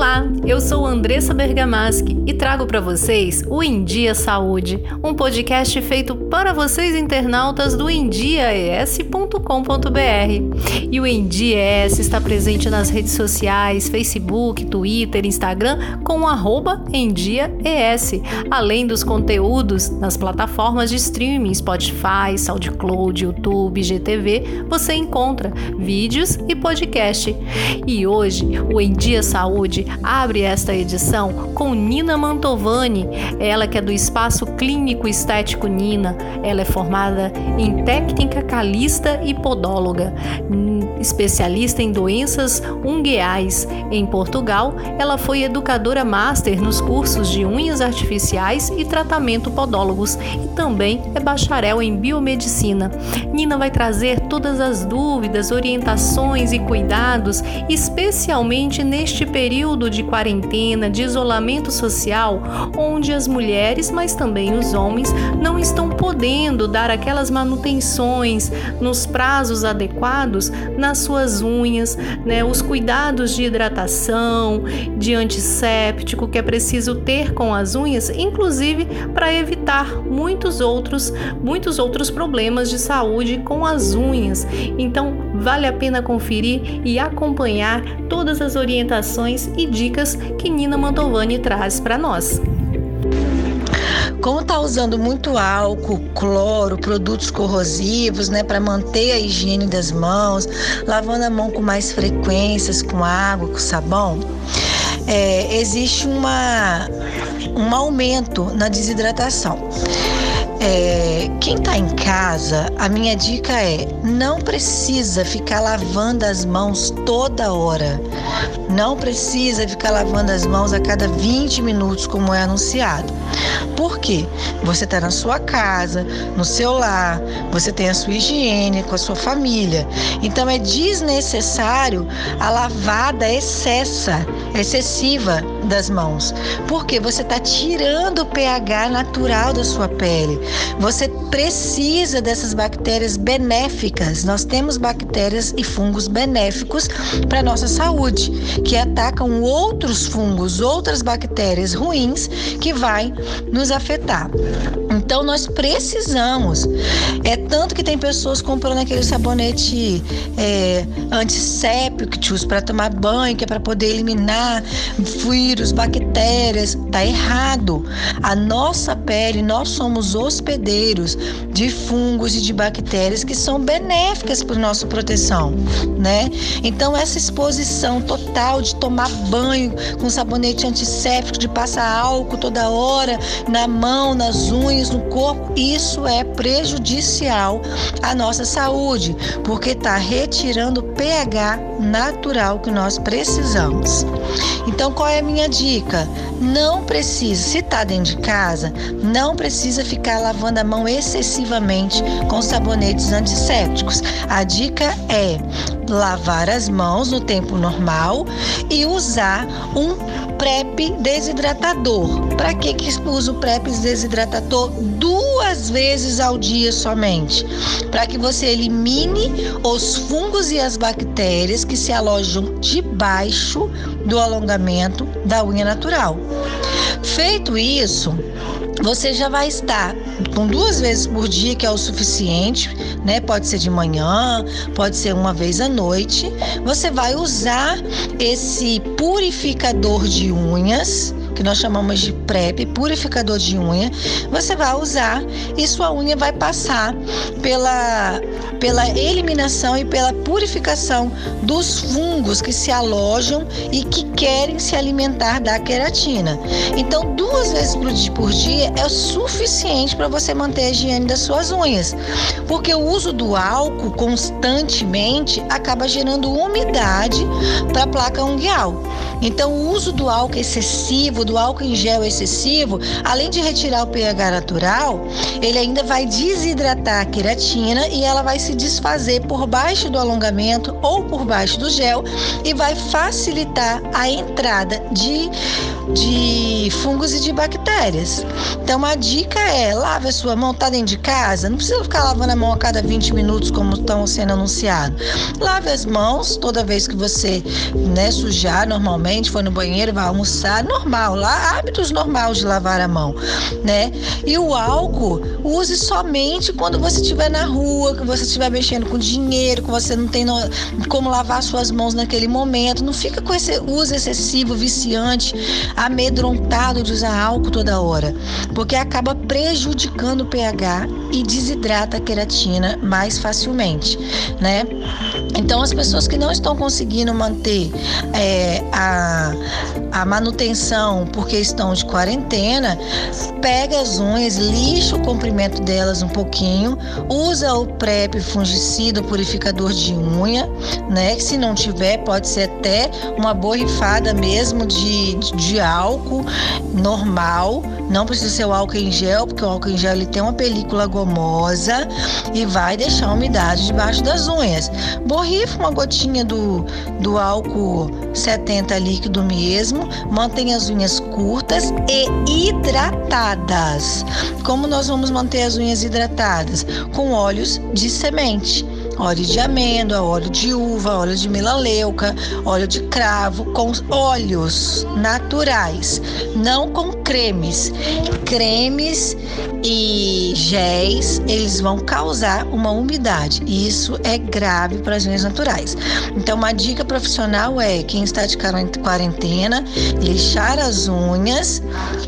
Olá, eu sou Andressa Bergamaschi e trago para vocês o Em Dia Saúde, um podcast feito para vocês internautas do endiaes.com.br. E o Em Dia ES está presente nas redes sociais, Facebook, Twitter, Instagram com o EndiaES, além dos conteúdos nas plataformas de streaming Spotify, SoundCloud, YouTube, GTV, você encontra vídeos e podcast. E hoje o Em Dia Saúde abre esta edição com Nina Mantovani, ela que é do Espaço Clínico Estético Nina. Ela é formada em técnica calista e podóloga, especialista em doenças ungueais. Em Portugal, ela foi educadora master nos cursos de unhas artificiais e tratamento podólogos e também é bacharel em biomedicina. Nina vai trazer todas as dúvidas, orientações e cuidados, especialmente neste período de quarentena, de isolamento social, onde as mulheres, mas também os homens, não estão podendo dar aquelas manutenções nos prazos adequados nas suas unhas, né? Os cuidados de hidratação, de antisséptico que é preciso ter com as unhas, inclusive para evitar muitos outros, muitos outros problemas de saúde com as unhas. Então, vale a pena conferir e acompanhar todas as orientações e dicas que Nina Mantovani traz para nós. Como está usando muito álcool, cloro, produtos corrosivos, né, para manter a higiene das mãos, lavando a mão com mais frequências, com água, com sabão, é, existe uma, um aumento na desidratação. É, quem está em casa, a minha dica é: não precisa ficar lavando as mãos toda hora. Não precisa ficar lavando as mãos a cada 20 minutos, como é anunciado. Por quê? Você está na sua casa, no seu lar, você tem a sua higiene com a sua família. Então é desnecessário a lavada excessa, excessiva das mãos, porque você está tirando o pH natural da sua pele. Você precisa dessas bactérias benéficas. Nós temos bactérias e fungos benéficos para nossa saúde, que atacam outros fungos, outras bactérias ruins que vai nos afetar. Então nós precisamos. É tanto que tem pessoas comprando aquele sabonete é, antissépticos para tomar banho, que é para poder eliminar vírus, bactérias. Tá errado. A nossa pele, nós somos hospedeiros de fungos e de bactérias que são benéficas para nossa proteção, né? Então essa exposição total de tomar banho com sabonete antisséptico, de passar álcool toda hora na mão, nas unhas, no corpo, isso é prejudicial à nossa saúde, porque está retirando o pH natural que nós precisamos. Então, qual é a minha dica? Não precisa, se está dentro de casa, não precisa ficar lavando a mão excessivamente com sabonetes antissépticos. A dica é lavar as mãos no tempo normal e usar um PrEP desidratador. Para que que usa o PrEP desidratador? Duas vezes ao dia somente, para que você elimine os fungos e as bactérias que se alojam debaixo do alongamento da unha natural. Feito isso, você já vai estar com duas vezes por dia, que é o suficiente, né? Pode ser de manhã, pode ser uma vez à noite. Você vai usar esse purificador de unhas que nós chamamos de PrEP, purificador de unha, você vai usar e sua unha vai passar pela, pela eliminação e pela purificação dos fungos que se alojam e que querem se alimentar da queratina. Então, duas vezes por dia é o suficiente para você manter a higiene das suas unhas, porque o uso do álcool constantemente acaba gerando umidade para a placa unguial. Então, o uso do álcool excessivo, do álcool em gel excessivo, além de retirar o pH natural, ele ainda vai desidratar a queratina e ela vai se desfazer por baixo do alongamento ou por baixo do gel e vai facilitar a entrada de, de fungos e de bactérias. Então, a dica é: lave a sua mão, tá dentro de casa, não precisa ficar lavando a mão a cada 20 minutos, como estão sendo anunciados. Lave as mãos toda vez que você né, sujar normalmente, foi no banheiro, vai almoçar, normal, lá hábitos normais de lavar a mão, né? E o álcool, use somente quando você estiver na rua, que você estiver mexendo com dinheiro, que você não tem no, como lavar suas mãos naquele momento. Não fica com esse uso excessivo, viciante, amedrontado de usar álcool toda hora, porque acaba prejudicando o pH e desidrata a queratina mais facilmente, né? Então, as pessoas que não estão conseguindo manter é, a, a manutenção porque estão de quarentena, pega as unhas, lixa o comprimento delas um pouquinho, usa o PrEP fungicida, purificador de unha, né? Se não tiver, pode ser até uma borrifada mesmo de, de, de álcool normal, não precisa ser o álcool em gel, porque o álcool em gel ele tem uma película gomosa e vai deixar a umidade debaixo das unhas. Borrifa uma gotinha do, do álcool 70 líquido mesmo, mantém as unhas curtas e hidratadas. Como nós vamos manter as unhas hidratadas? Com óleos de semente óleo de amêndoa, óleo de uva, óleo de melaleuca, óleo de cravo, com óleos naturais, não com cremes. Cremes e géis, eles vão causar uma umidade. Isso é grave para as unhas naturais. Então, uma dica profissional é quem está de quarentena, lixar as unhas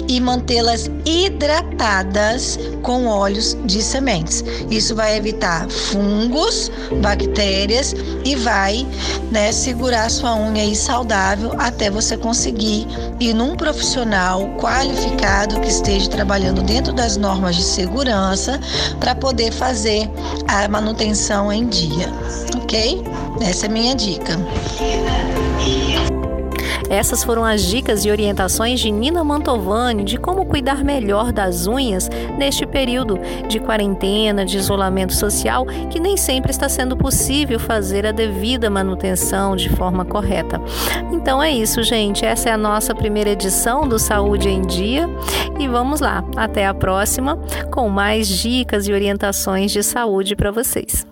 e mantê-las hidratadas com óleos de sementes. Isso vai evitar fungos, bactérias e vai né, segurar sua unha aí saudável até você conseguir ir num profissional qualificado que esteja trabalhando dentro das normas de segurança para poder fazer a manutenção em dia, ok? Essa é minha dica. Essas foram as dicas e orientações de Nina Mantovani de como cuidar melhor das unhas neste período de quarentena, de isolamento social, que nem sempre está sendo possível fazer a devida manutenção de forma correta. Então é isso, gente. Essa é a nossa primeira edição do Saúde em Dia e vamos lá. Até a próxima com mais dicas e orientações de saúde para vocês.